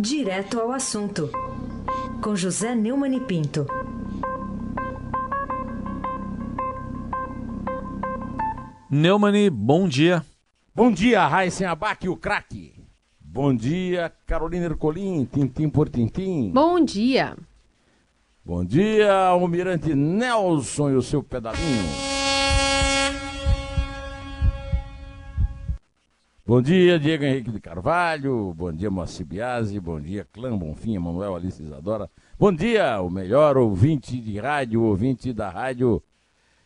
Direto ao assunto, com José Neumann e Pinto. Neumani, bom dia. Bom dia, Raíssen Abac, o craque. Bom dia, Carolina Ercolim, tintim por tintim. Bom dia. Bom dia, Almirante Nelson e o seu pedalinho. Bom dia, Diego Henrique de Carvalho. Bom dia, Moacir Biasi. Bom dia, Clã Bonfim, Emanuel Alice Isadora. Bom dia, o melhor ouvinte de rádio, ouvinte da rádio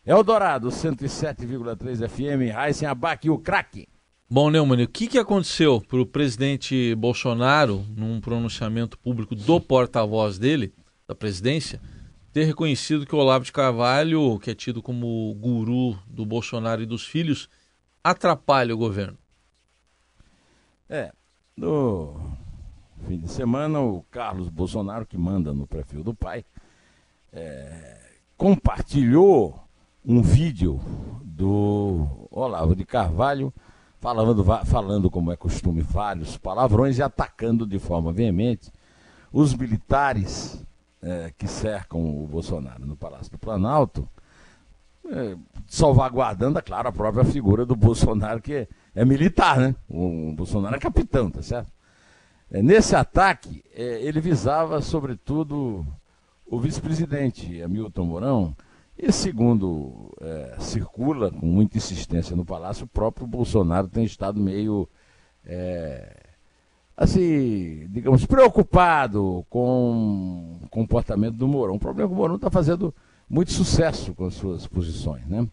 Eldorado, 107,3 FM, Raíssen Abac, o craque. Bom, Neumann, o que, que aconteceu para o presidente Bolsonaro, num pronunciamento público do porta-voz dele, da presidência, ter reconhecido que o Olavo de Carvalho, que é tido como guru do Bolsonaro e dos filhos, atrapalha o governo? É, no fim de semana, o Carlos Bolsonaro, que manda no perfil do pai, é, compartilhou um vídeo do Olavo de Carvalho falando, falando, como é costume, vários palavrões e atacando de forma veemente os militares é, que cercam o Bolsonaro no Palácio do Planalto, é, salvaguardando, é claro, a própria figura do Bolsonaro, que é militar, né? O Bolsonaro é capitão, tá certo? É, nesse ataque, é, ele visava, sobretudo, o vice-presidente Hamilton Mourão, e segundo é, circula com muita insistência no Palácio, o próprio Bolsonaro tem estado meio, é, assim, digamos, preocupado com o comportamento do Mourão. O problema é que o Mourão está fazendo muito sucesso com as suas posições, né?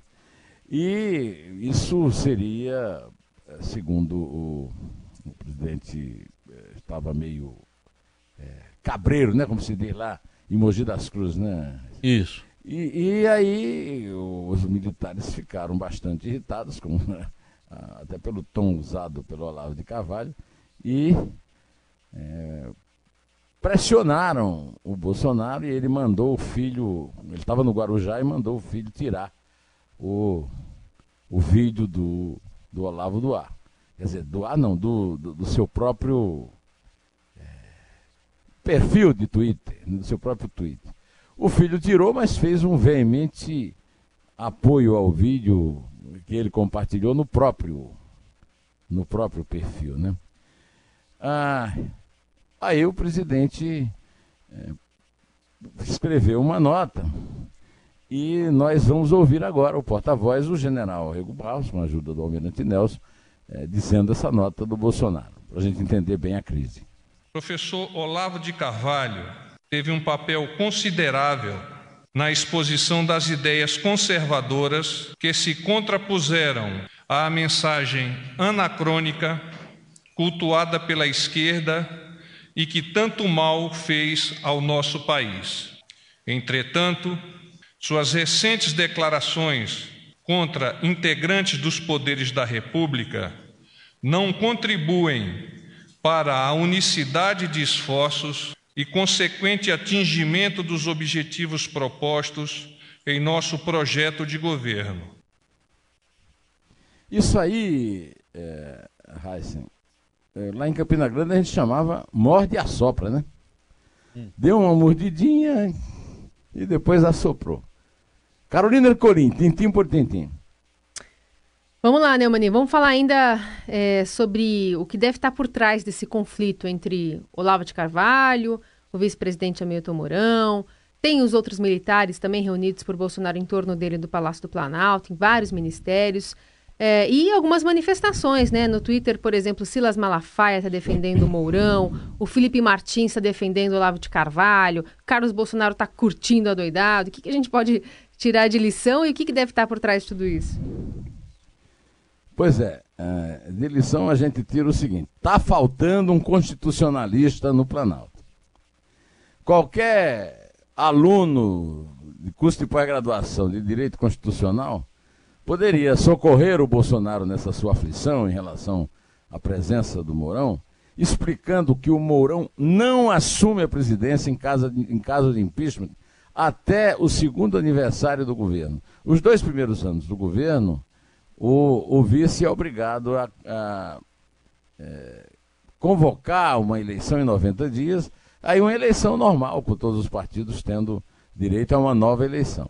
E isso seria segundo o, o presidente, é, estava meio é, cabreiro, né? Como se diz lá em Mogi das Cruzes, né? Isso. E, e aí os militares ficaram bastante irritados, com, até pelo tom usado pelo Olavo de Carvalho, e é, pressionaram o Bolsonaro e ele mandou o filho, ele estava no Guarujá e mandou o filho tirar o, o vídeo do, do Olavo do ar. Quer dizer, do não, do, do, do seu próprio é, perfil de Twitter, do seu próprio Twitter. O filho tirou, mas fez um veemente apoio ao vídeo que ele compartilhou no próprio no próprio perfil, né? Ah, aí o presidente é, escreveu uma nota e nós vamos ouvir agora o porta-voz, o general Rego Barros, com a ajuda do almirante Nelson, é, dizendo essa nota do Bolsonaro, para a gente entender bem a crise. Professor Olavo de Carvalho teve um papel considerável na exposição das ideias conservadoras que se contrapuseram à mensagem anacrônica cultuada pela esquerda e que tanto mal fez ao nosso país. Entretanto, suas recentes declarações contra integrantes dos poderes da República não contribuem para a unicidade de esforços e consequente atingimento dos objetivos propostos em nosso projeto de governo. Isso aí, é, Heisen, é, lá em Campina Grande a gente chamava morde e assopra, né? Hum. Deu uma mordidinha e depois assoprou. Carolina Ercolim, tintim por tintim. Vamos lá, Neumani, vamos falar ainda é, sobre o que deve estar por trás desse conflito entre Olavo de Carvalho, o vice-presidente Hamilton Mourão, tem os outros militares também reunidos por Bolsonaro em torno dele do Palácio do Planalto, em vários ministérios, é, e algumas manifestações, né? No Twitter, por exemplo, Silas Malafaia está defendendo o Mourão, o Felipe Martins está defendendo o Olavo de Carvalho, Carlos Bolsonaro está curtindo a doidado. O que, que a gente pode tirar de lição e o que, que deve estar por trás de tudo isso? Pois é, é, de lição a gente tira o seguinte: está faltando um constitucionalista no Planalto. Qualquer aluno de curso de pós-graduação de direito constitucional poderia socorrer o Bolsonaro nessa sua aflição em relação à presença do Mourão, explicando que o Mourão não assume a presidência em, de, em caso de impeachment até o segundo aniversário do governo. Os dois primeiros anos do governo, o, o vice é obrigado a, a é, convocar uma eleição em 90 dias, aí uma eleição normal, com todos os partidos tendo direito a uma nova eleição.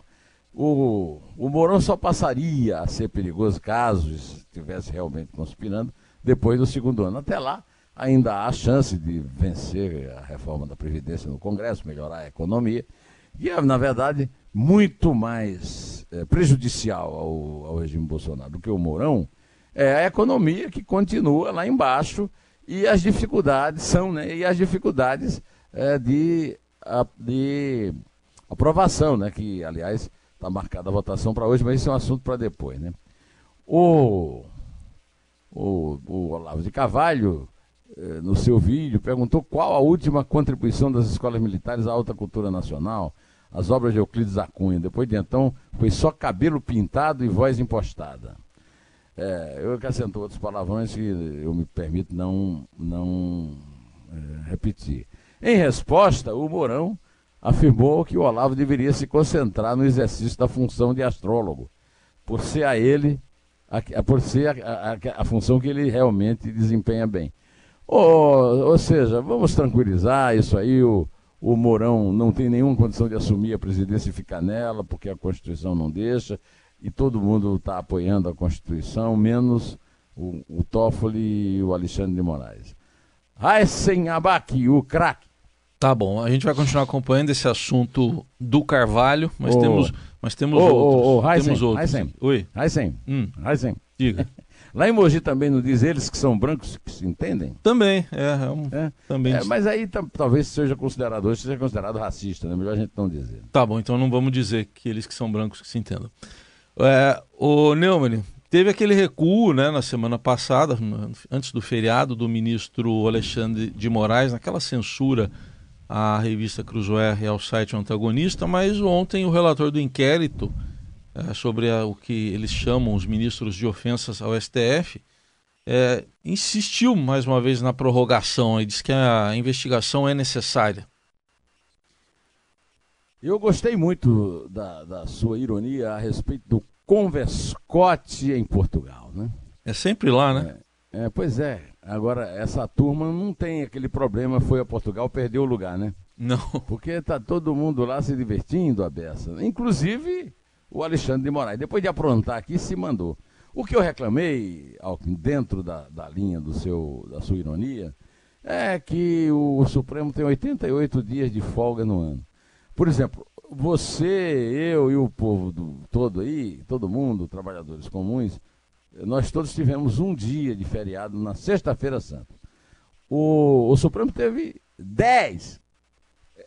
O, o Mourão só passaria a ser perigoso caso estivesse realmente conspirando depois do segundo ano. Até lá, ainda há chance de vencer a reforma da Previdência no Congresso, melhorar a economia, e é, na verdade, muito mais é, prejudicial ao, ao regime Bolsonaro do que o Mourão é a economia que continua lá embaixo e as dificuldades são, né, e as dificuldades é, de, a, de aprovação, né, que, aliás, Está marcada a votação para hoje, mas isso é um assunto para depois, né? O, o, o Olavo de Carvalho, eh, no seu vídeo, perguntou qual a última contribuição das escolas militares à alta cultura nacional, as obras de Euclides da Cunha. Depois de então, foi só cabelo pintado e voz impostada. É, eu acrescento outros palavrões que eu me permito não, não é, repetir. Em resposta, o Mourão afirmou que o Olavo deveria se concentrar no exercício da função de astrólogo, por ser a ele, a, por ser a, a, a função que ele realmente desempenha bem. Ou, ou seja, vamos tranquilizar isso aí, o, o Mourão não tem nenhuma condição de assumir a presidência e ficar nela, porque a Constituição não deixa, e todo mundo está apoiando a Constituição, menos o, o Toffoli e o Alexandre de Moraes. Raíssen Abac, o craque, Tá bom, a gente vai continuar acompanhando esse assunto do Carvalho, mas Ô. temos, mas temos ô, outros. ô, Heisen, temos outros. Heisen. Oi, Raíssen, hum, Raíssen. diga. Lá em Mogi também não diz eles que são brancos que se entendem? também, é, é um- É. também. É, mas aí talvez seja considerado, hoje seja considerado racista, né? Melhor a gente não dizer. Tá bom, então não vamos dizer que eles que são brancos que se entendam. É, o Neumann, teve aquele recuo né, na semana passada, antes do feriado, do ministro Alexandre de Moraes, naquela censura à revista Cruzoé e ao site Antagonista, mas ontem o relator do inquérito é, sobre a- o que eles chamam os ministros de ofensas ao STF é, insistiu mais uma vez na prorrogação e disse que a investigação é necessária. Eu gostei muito da, da sua ironia a respeito do Converscote em Portugal, né? É sempre lá, né? É, pois é. Agora, essa turma não tem aquele problema, foi a Portugal, perdeu o lugar, né? Não. Porque tá todo mundo lá se divertindo a beça. Inclusive o Alexandre de Moraes. Depois de aprontar aqui, se mandou. O que eu reclamei, Alckmin, dentro da, da linha do seu, da sua ironia, é que o Supremo tem 88 dias de folga no ano. Por exemplo, você, eu e o povo do, todo aí, todo mundo, trabalhadores comuns, nós todos tivemos um dia de feriado na Sexta-feira Santa. O, o Supremo teve 10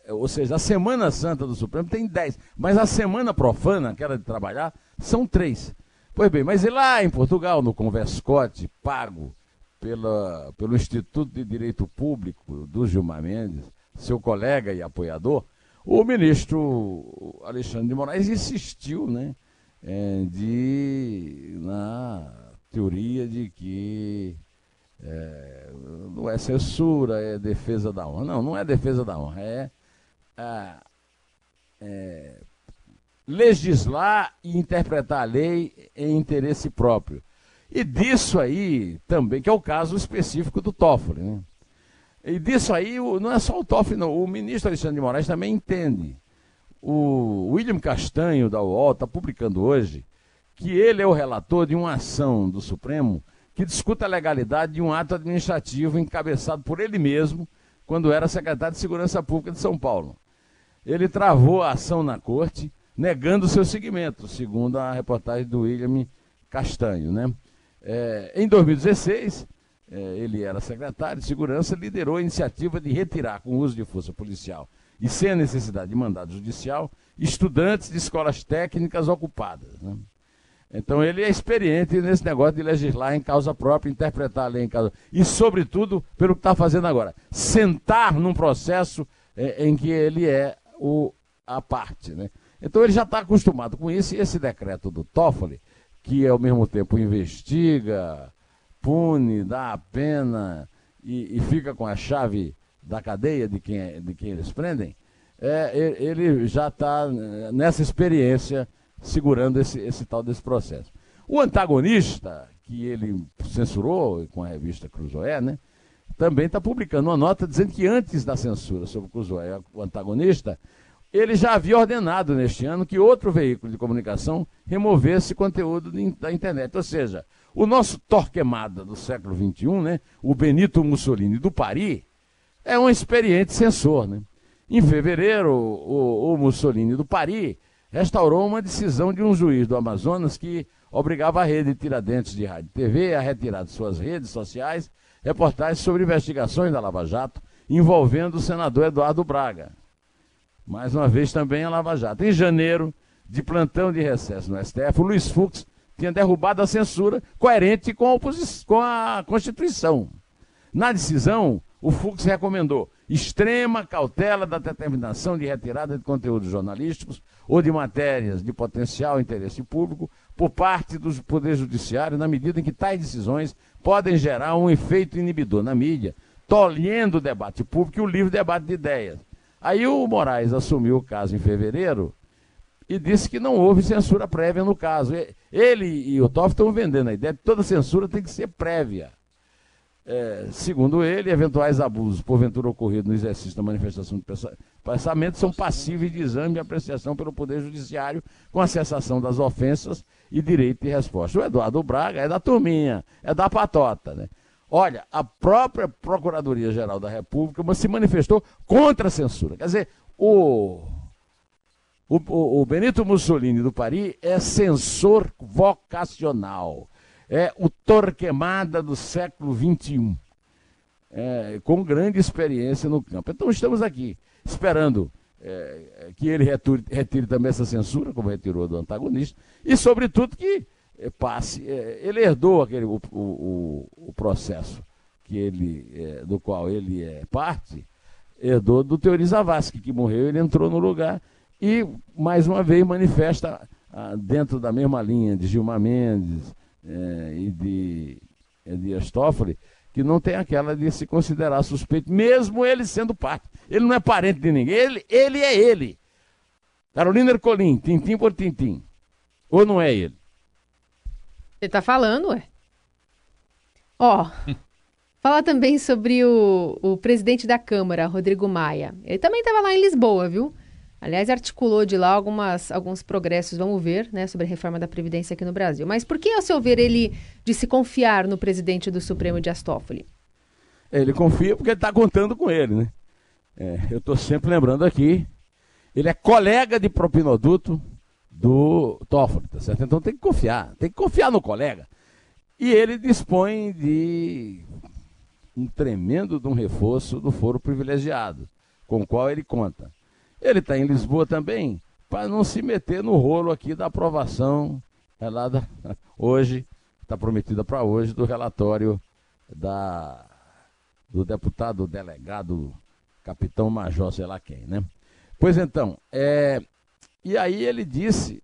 ou seja, a Semana Santa do Supremo tem 10, mas a Semana Profana, aquela de trabalhar, são três. Pois bem, mas e lá em Portugal, no Converscote, pago pela, pelo Instituto de Direito Público do Gilmar Mendes, seu colega e apoiador, o ministro Alexandre de Moraes insistiu né, eh, de, na teoria de que é, não é censura, é defesa da honra. Não, não é defesa da honra, é, ah, é, legislar e interpretar a lei em interesse próprio. E disso aí também, que é o caso específico do Toffoli. Né? E disso aí, não é só o Toffoli, não. O ministro Alexandre de Moraes também entende. O William Castanho, da UOL, está publicando hoje que ele é o relator de uma ação do Supremo que discuta a legalidade de um ato administrativo encabeçado por ele mesmo quando era secretário de Segurança Pública de São Paulo. Ele travou a ação na corte, negando seu seguimento, segundo a reportagem do William Castanho. Né? É, em 2016, é, ele era secretário de Segurança, liderou a iniciativa de retirar, com uso de força policial e sem a necessidade de mandado judicial, estudantes de escolas técnicas ocupadas. Né? Então ele é experiente nesse negócio de legislar em causa própria, interpretar a lei em causa. E, sobretudo, pelo que está fazendo agora, sentar num processo eh, em que ele é o, a parte. Né? Então ele já está acostumado com isso, e esse decreto do Toffoli, que ao mesmo tempo investiga, pune, dá a pena e, e fica com a chave da cadeia de quem, de quem eles prendem, é, ele já está nessa experiência segurando esse, esse tal desse processo. O antagonista, que ele censurou com a revista Cruzoé, né, também está publicando uma nota dizendo que antes da censura sobre o Cruzoé, o antagonista, ele já havia ordenado neste ano que outro veículo de comunicação removesse conteúdo da internet. Ou seja, o nosso Torquemada do século XXI, né, o Benito Mussolini do Paris, é um experiente censor. Né? Em fevereiro, o, o Mussolini do Paris restaurou uma decisão de um juiz do Amazonas que obrigava a rede Tiradentes de rádio e TV a retirar de suas redes sociais reportagens sobre investigações da Lava Jato envolvendo o senador Eduardo Braga. Mais uma vez também a Lava Jato. Em janeiro, de plantão de recesso no STF, o Luiz Fux tinha derrubado a censura coerente com a, com a Constituição. Na decisão, o Fux recomendou extrema cautela da determinação de retirada de conteúdos jornalísticos ou de matérias de potencial interesse público por parte do Poder Judiciário, na medida em que tais decisões podem gerar um efeito inibidor na mídia, tolhendo o debate público e o livre debate de ideias. Aí o Moraes assumiu o caso em fevereiro e disse que não houve censura prévia no caso. Ele e o Toff estão vendendo a ideia de que toda censura tem que ser prévia. É, segundo ele, eventuais abusos, porventura ocorridos no exercício da manifestação de pensamento, são passíveis de exame e apreciação pelo Poder Judiciário, com a cessação das ofensas e direito de resposta. O Eduardo Braga é da turminha, é da patota, né? Olha, a própria Procuradoria-Geral da República se manifestou contra a censura. Quer dizer, o, o, o Benito Mussolini do Paris é censor vocacional é o Torquemada do século XXI, é, com grande experiência no campo. Então estamos aqui, esperando é, que ele retire, retire, também essa censura, como retirou do antagonista, e sobretudo que é, passe. É, ele herdou aquele, o, o, o processo que ele, é, do qual ele é parte, herdou do Teori Zavascki, que morreu, ele entrou no lugar e, mais uma vez, manifesta ah, dentro da mesma linha de Gilmar Mendes, é, e de, Astófoli, que não tem aquela de se considerar suspeito, mesmo ele sendo parte. Ele não é parente de ninguém, ele, ele é ele. Carolina Ercolim, tintim por tintim. Ou não é ele? Você está falando, ué? Ó, falar também sobre o, o presidente da Câmara, Rodrigo Maia. Ele também estava lá em Lisboa, viu? Aliás, articulou de lá algumas, alguns progressos, vamos ver, né, sobre a reforma da Previdência aqui no Brasil. Mas por que, ao seu ver, ele de se confiar no presidente do Supremo de Astófoli? Ele confia porque ele está contando com ele, né? É, eu estou sempre lembrando aqui, ele é colega de propinoduto do Toffoli, tá certo? Então tem que confiar, tem que confiar no colega. E ele dispõe de um tremendo de um reforço do foro privilegiado, com o qual ele conta. Ele está em Lisboa também, para não se meter no rolo aqui da aprovação é lá da, hoje, está prometida para hoje, do relatório da, do deputado delegado, capitão major, sei lá quem, né? Pois então, é, e aí ele disse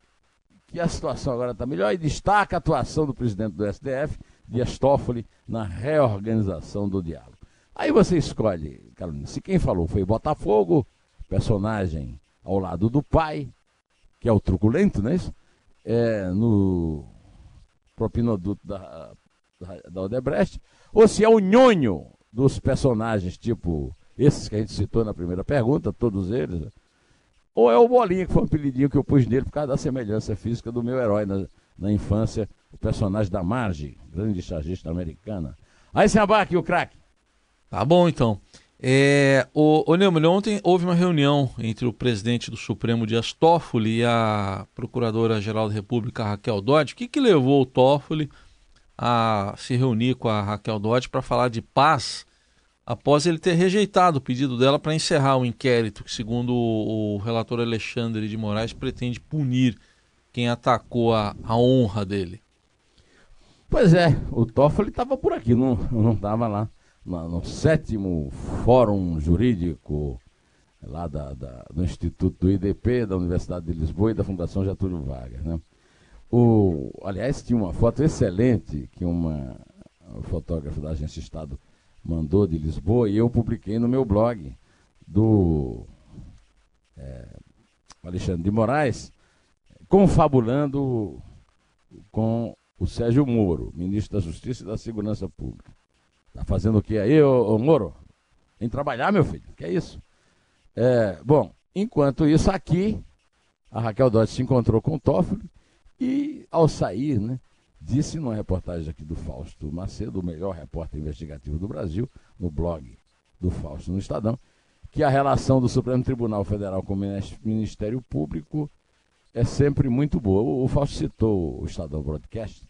que a situação agora está melhor e destaca a atuação do presidente do STF, Dias Toffoli, na reorganização do diálogo. Aí você escolhe, Carolina, se quem falou foi Botafogo, personagem ao lado do pai, que é o truculento, não é isso? É, no propinoduto da, da, da Odebrecht, ou se é o nhonho dos personagens, tipo esses que a gente citou na primeira pergunta, todos eles, ou é o Bolinha, que foi um apelidinho que eu pus nele por causa da semelhança física do meu herói na, na infância, o personagem da Marge, grande chargista americana. Aí, se abaque o craque. Tá bom, então. É, o, o Neumann, ontem houve uma reunião entre o presidente do Supremo Dias Toffoli e a Procuradora-Geral da República Raquel Dodge. O que, que levou o Toffoli a se reunir com a Raquel Dodge para falar de paz após ele ter rejeitado o pedido dela para encerrar o inquérito que, segundo o, o, relator Alexandre de Moraes, pretende punir quem atacou a, a honra dele? Pois é, o Toffoli estava por aqui, não estava lá no sétimo Fórum Jurídico lá da, da, do Instituto do IDP, da Universidade de Lisboa e da Fundação Getúlio Vargas. Né? O, aliás, tinha uma foto excelente que uma fotógrafa da Agência Estado mandou de Lisboa e eu publiquei no meu blog do é, Alexandre de Moraes, confabulando com o Sérgio Moro, ministro da Justiça e da Segurança Pública. Tá fazendo o que aí, ô, ô Moro? Em trabalhar, meu filho. Que é isso? É, bom, enquanto isso aqui, a Raquel Dodge se encontrou com o Toffoli e, ao sair, né, disse numa reportagem aqui do Fausto Macedo, o melhor repórter investigativo do Brasil, no blog do Fausto no Estadão, que a relação do Supremo Tribunal Federal com o Ministério Público é sempre muito boa. O, Fausto citou o Estadão Broadcast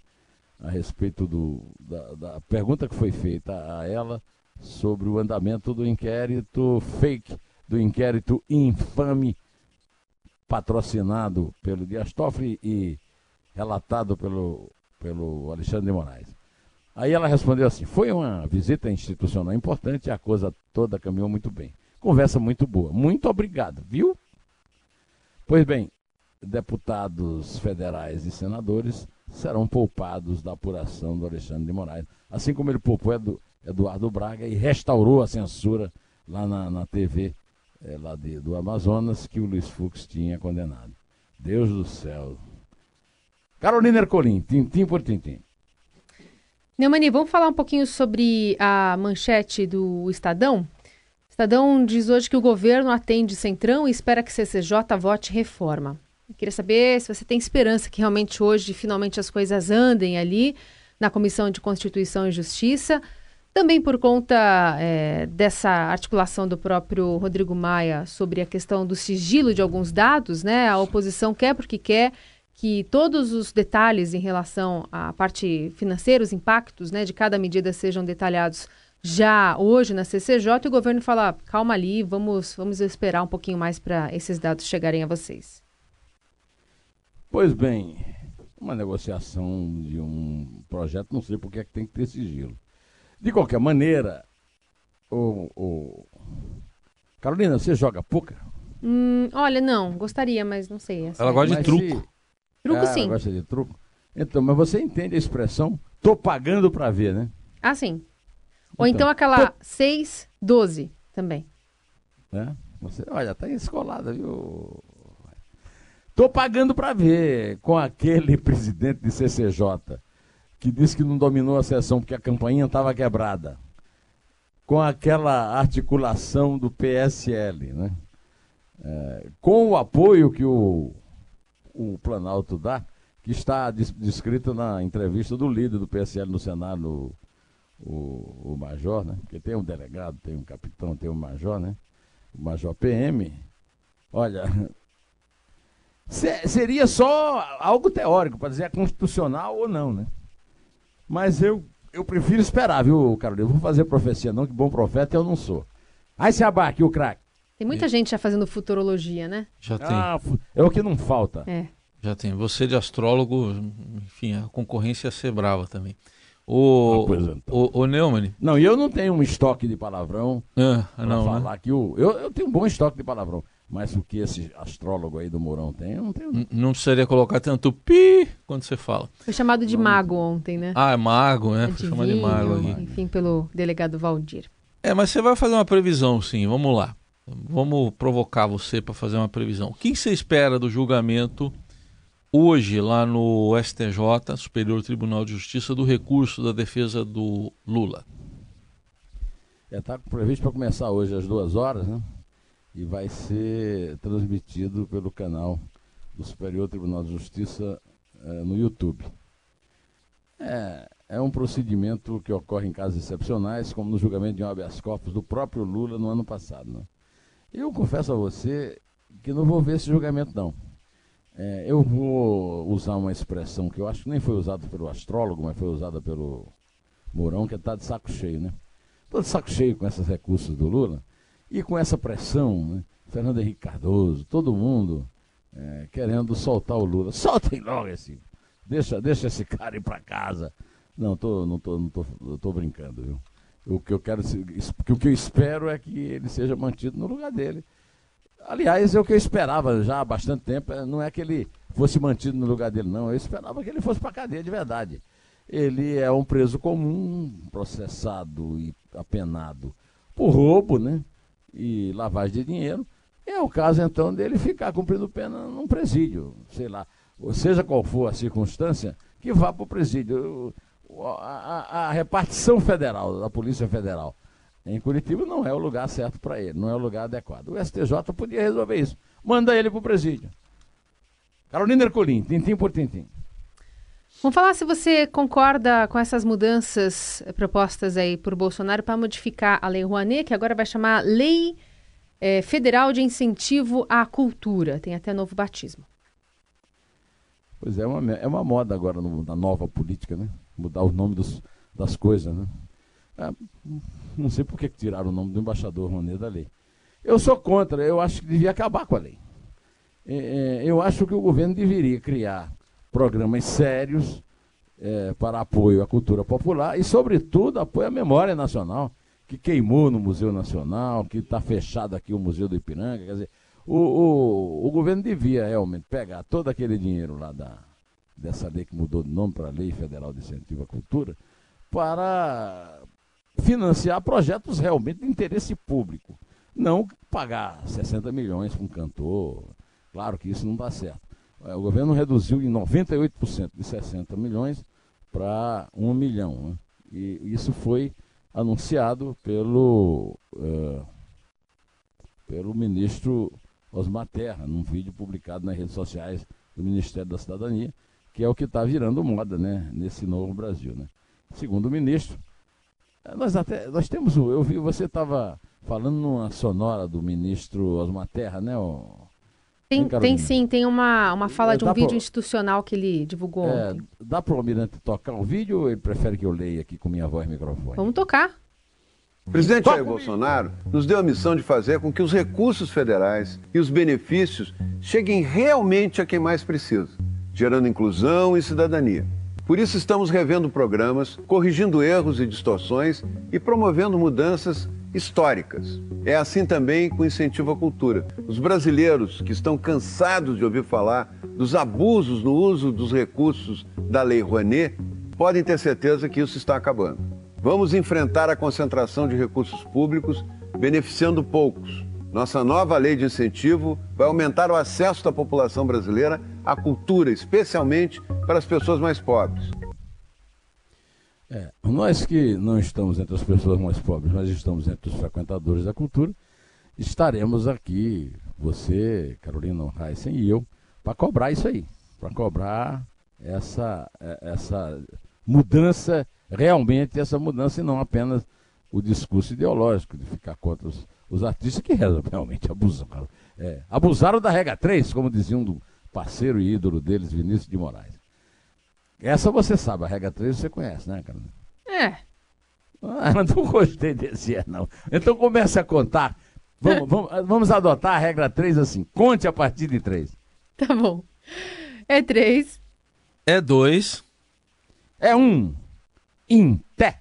a respeito do, da, da pergunta que foi feita a ela sobre o andamento do inquérito fake, do inquérito infame patrocinado pelo Dias Toffoli e relatado pelo, pelo Alexandre de Moraes. Aí ela respondeu assim: foi uma visita institucional importante a coisa toda caminhou muito bem. Conversa muito boa. Muito obrigado, viu? Pois bem, deputados federais e senadores serão poupados da apuração do Alexandre de Moraes, assim como ele poupou Edu, Eduardo Braga e restaurou a censura lá na, na TV é, lá de, do Amazonas que o Luiz Fux tinha condenado. Deus do céu. Carolina Ercolim, tintim por tintim. Neumani, vamos falar um pouquinho sobre a manchete do Estadão? Estadão diz hoje que o governo atende Centrão e espera que CCJ vote reforma. Eu queria saber se você tem esperança que realmente hoje, finalmente, as coisas andem ali na Comissão de Constituição e Justiça. Também por conta é, dessa articulação do próprio Rodrigo Maia sobre a questão do sigilo de alguns dados, né? A oposição quer porque quer que todos os detalhes em relação à parte financeira, os impactos né, de cada medida sejam detalhados já hoje na CCJ e o governo fala, calma ali, vamos, vamos esperar um pouquinho mais para esses dados chegarem a vocês. Pois bem, uma negociação de um projeto, não sei por que é que tem que ter sigilo. De qualquer maneira, o, o... Carolina, você joga poker? Hum, olha, não, gostaria, mas não sei. Ela é. gosta de truco. Se... Truco, ah, sim. Ela gosta de truco. Então, mas você entende a expressão tô pagando para ver, né? Ah, sim. Ou então, então aquela tô... 6, 12 também. É? Você, olha, tá escolada, viu? Estou pagando para ver com aquele presidente de CCJ que disse que não dominou a sessão porque a campainha estava quebrada. Com aquela articulação do PSL, né? É, com o apoio que o, o Planalto dá, que está descrito na entrevista do líder do PSL no Senado, o, o Major, né? Porque tem um delegado, tem um capitão, tem um Major, né? O Major PM. Olha, seria só algo teórico, para dizer é constitucional ou não, né? Mas eu, eu prefiro esperar, viu, Carolina? Eu vou fazer profecia, não, que bom profeta eu não sou. Aí se abaque o craque. Tem muita gente já fazendo futurologia, né? Já tem. Ah, é o que não falta. É. Já tem. Você de astrólogo, enfim, a concorrência ia ser brava também. O, ah, então. o, o Neumann. Não, e eu não tenho um estoque de palavrão. Ah, não, né? falar né? que o, eu, eu tenho um bom estoque de palavrão. Mas o que esse astrólogo aí do Mourão tem, eu não tenho. Não, não precisaria colocar tanto pi quando você fala. Foi chamado de não, mago ontem, né? Ah, é mago, né? Foi chamado de mago aqui. Enfim, pelo delegado Valdir. É, mas você vai fazer uma previsão, sim. Vamos lá. Vamos provocar você para fazer uma previsão. O que você espera do julgamento hoje lá no STJ, Superior Tribunal de Justiça, do recurso da defesa do Lula? Está é, previsto para começar hoje às duas horas, né? E vai ser transmitido pelo canal do Superior Tribunal de Justiça eh, no YouTube. É, é um procedimento que ocorre em casos excepcionais, como no julgamento de um habeas corpus do próprio Lula no ano passado. Né? Eu confesso a você que não vou ver esse julgamento, não. É, eu vou usar uma expressão que eu acho que nem foi usada pelo astrólogo, mas foi usada pelo Mourão, que está de saco cheio, né? Estou de saco cheio com esses recursos do Lula. E com essa pressão, né, Fernando Henrique Cardoso, todo mundo é, querendo soltar o Lula. Soltem logo esse. Deixa, deixa esse cara ir para casa. Não, tô, não, tô, não tô, tô brincando, viu? O que eu quero, o que eu espero é que ele seja mantido no lugar dele. Aliás, é o que eu esperava já há bastante tempo. É, não é que ele fosse mantido no lugar dele, não. Eu esperava que ele fosse para cadeia de verdade. Ele é um preso comum, processado e apenado por roubo, né? E lavagem de dinheiro, é o caso então dele ficar cumprindo pena num presídio, sei lá, ou seja qual for a circunstância, que vá para o presídio. a, repartição federal, da Polícia Federal em Curitiba não é o lugar certo para ele, não é o lugar adequado. O STJ podia resolver isso. Manda ele para o presídio. Carolina Ercolim, tintim por tintim. Vamos falar se você concorda com essas mudanças propostas aí por Bolsonaro para modificar a Lei Rouanet, que agora vai chamar Lei é, Federal de Incentivo à Cultura. Tem até novo batismo. Pois é, é uma, é uma moda agora no, na nova política, né? Mudar o nome dos, das coisas, né? Ah, não sei por que tiraram o nome do embaixador Rouanet da lei. Eu sou contra, eu acho que devia acabar com a lei. É, é, eu acho que o governo deveria criar programas sérios é, para apoio à cultura popular e, sobretudo, apoio à memória nacional, que queimou no Museu Nacional, que está fechado aqui o Museu do Ipiranga. Quer dizer, o, o, o governo devia realmente pegar todo aquele dinheiro lá da, dessa lei que mudou de nome para a Lei Federal de Incentivo à Cultura para financiar projetos realmente de interesse público. Não pagar 60 milhões para um cantor. Claro que isso não dá certo. É, o governo reduziu em 98% de 60 milhões para 1 milhão. Né? E isso foi anunciado pelo, uh, pelo ministro Osmar Terra, num vídeo publicado nas redes sociais do Ministério da Cidadania, que é o que está virando moda né, nesse novo Brasil. Né? Segundo o ministro, eh, nós até nós temos. Eu vi, você estava falando numa sonora do ministro Osmar Terra, né? O, tem, tem sim, tem uma, uma fala é, de um vídeo pro... institucional que ele divulgou é, ontem. Dá para o Almirante tocar um vídeo ou ele prefere que eu leia aqui com minha voz e microfone? Vamos tocar. O presidente Jair Bolsonaro nos deu a missão de fazer com que os recursos federais e os benefícios cheguem realmente a quem mais precisa, gerando inclusão e cidadania. Por isso, estamos revendo programas, corrigindo erros e distorções e promovendo mudanças históricas. É assim também com incentivo à cultura. Os brasileiros que estão cansados de ouvir falar dos abusos no uso dos recursos da Lei Rouanet podem ter certeza que isso está acabando. Vamos enfrentar a concentração de recursos públicos beneficiando poucos. Nossa nova lei de incentivo vai aumentar o acesso da população brasileira à cultura, especialmente para as pessoas mais pobres. É, nós que não estamos entre as pessoas mais pobres, mas estamos entre os frequentadores da cultura, estaremos aqui, você, Carolina Heissen e eu, para cobrar isso aí, para cobrar essa, é, essa mudança, realmente essa mudança, e não apenas o discurso ideológico de ficar contra os, os artistas que realmente abusaram. É, abusaram da regra 3, como dizia um parceiro e ídolo deles, Vinícius de Moraes. Essa você sabe, a regra 3 você conhece, né, Carolina? É. Ah, não gostei desse, é, não. Então comece a contar. Vamos, vamos, vamos adotar a regra 3 assim. Conte a partir de 3. Tá bom. É 3. É 2. É 1. Um. Em pé.